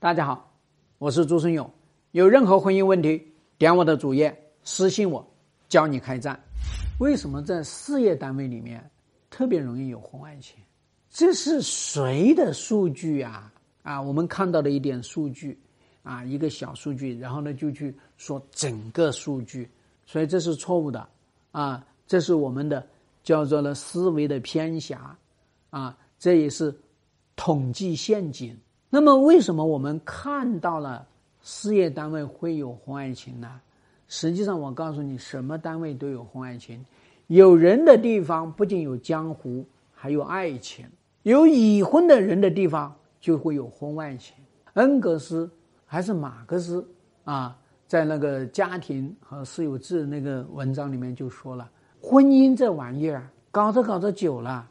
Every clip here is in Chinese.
大家好，我是朱生勇。有任何婚姻问题，点我的主页私信我，教你开战。为什么在事业单位里面特别容易有婚外情？这是谁的数据啊？啊，我们看到的一点数据啊，一个小数据，然后呢就去说整个数据，所以这是错误的啊，这是我们的叫做了思维的偏狭啊，这也是统计陷阱。那么，为什么我们看到了事业单位会有婚外情呢？实际上，我告诉你，什么单位都有婚外情。有人的地方不仅有江湖，还有爱情；有已婚的人的地方就会有婚外情。恩格斯还是马克思啊，在那个家庭和私有制那个文章里面就说了，婚姻这玩意儿搞着搞着久了，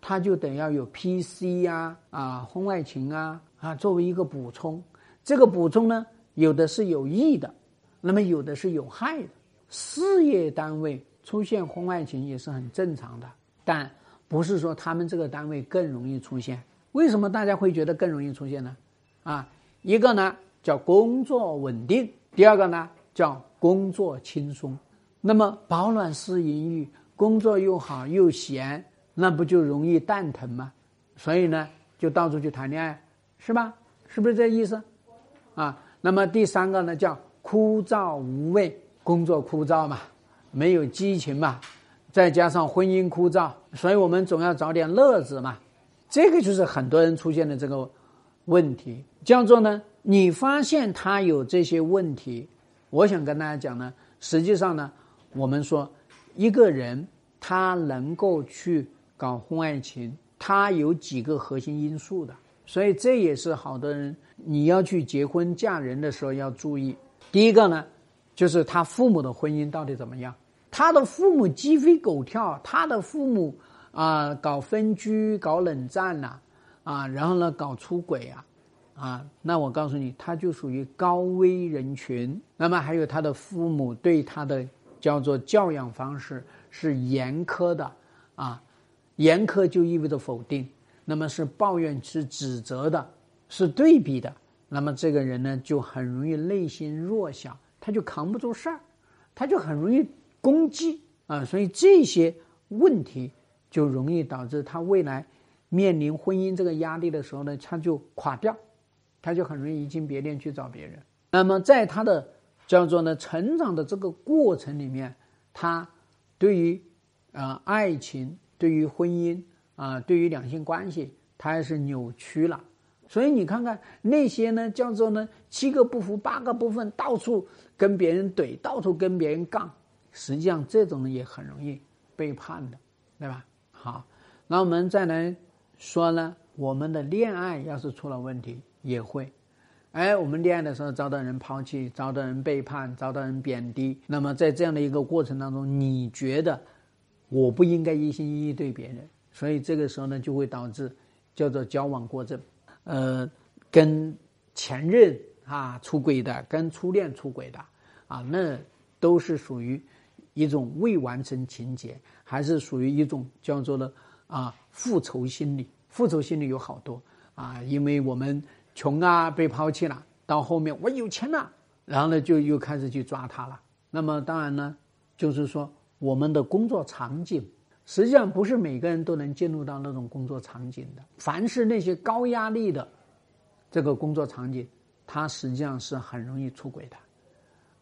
他就得要有 PC 呀啊，婚外情啊。啊，作为一个补充，这个补充呢，有的是有益的，那么有的是有害的。事业单位出现婚外情也是很正常的，但不是说他们这个单位更容易出现。为什么大家会觉得更容易出现呢？啊，一个呢叫工作稳定，第二个呢叫工作轻松。那么保暖思淫欲，工作又好又闲，那不就容易蛋疼吗？所以呢，就到处去谈恋爱。是吧？是不是这意思？啊，那么第三个呢，叫枯燥无味，工作枯燥嘛，没有激情嘛，再加上婚姻枯燥，所以我们总要找点乐子嘛。这个就是很多人出现的这个问题，叫做呢，你发现他有这些问题，我想跟大家讲呢，实际上呢，我们说一个人他能够去搞婚外情，他有几个核心因素的。所以这也是好多人你要去结婚嫁人的时候要注意。第一个呢，就是他父母的婚姻到底怎么样？他的父母鸡飞狗跳，他的父母啊搞分居、搞冷战呐，啊，然后呢搞出轨啊，啊，那我告诉你，他就属于高危人群。那么还有他的父母对他的叫做教养方式是严苛的啊，严苛就意味着否定。那么是抱怨，是指责的，是对比的。那么这个人呢，就很容易内心弱小，他就扛不住事儿，他就很容易攻击啊。所以这些问题就容易导致他未来面临婚姻这个压力的时候呢，他就垮掉，他就很容易移情别恋去找别人。那么在他的叫做呢成长的这个过程里面，他对于啊爱情，对于婚姻。啊，对于两性关系，它还是扭曲了。所以你看看那些呢，叫做呢七个不服八个不忿，到处跟别人怼，到处跟别人杠，实际上这种人也很容易背叛的，对吧？好，那我们再来说呢，我们的恋爱要是出了问题，也会，哎，我们恋爱的时候遭到人抛弃，遭到人背叛，遭到人贬低，那么在这样的一个过程当中，你觉得我不应该一心一意对别人？所以这个时候呢，就会导致叫做交往过正，呃，跟前任啊出轨的，跟初恋出轨的啊，那都是属于一种未完成情节，还是属于一种叫做的啊复仇心理。复仇心理有好多啊，因为我们穷啊，被抛弃了，到后面我有钱了，然后呢就又开始去抓他了。那么当然呢，就是说我们的工作场景。实际上不是每个人都能进入到那种工作场景的。凡是那些高压力的这个工作场景，它实际上是很容易出轨的，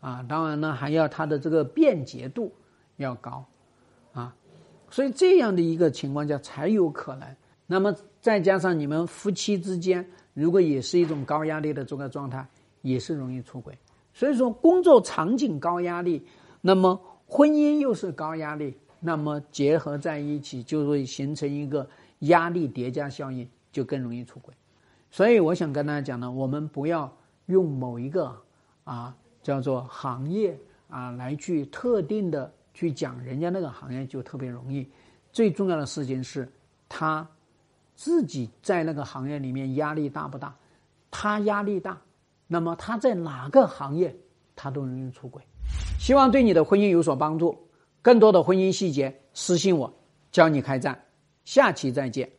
啊，当然呢还要它的这个便捷度要高，啊，所以这样的一个情况下才有可能。那么再加上你们夫妻之间如果也是一种高压力的这个状态，也是容易出轨。所以说工作场景高压力，那么婚姻又是高压力。那么结合在一起，就会形成一个压力叠加效应，就更容易出轨。所以我想跟大家讲呢，我们不要用某一个啊叫做行业啊来去特定的去讲人家那个行业就特别容易。最重要的事情是他自己在那个行业里面压力大不大？他压力大，那么他在哪个行业他都容易出轨。希望对你的婚姻有所帮助。更多的婚姻细节，私信我，教你开战。下期再见。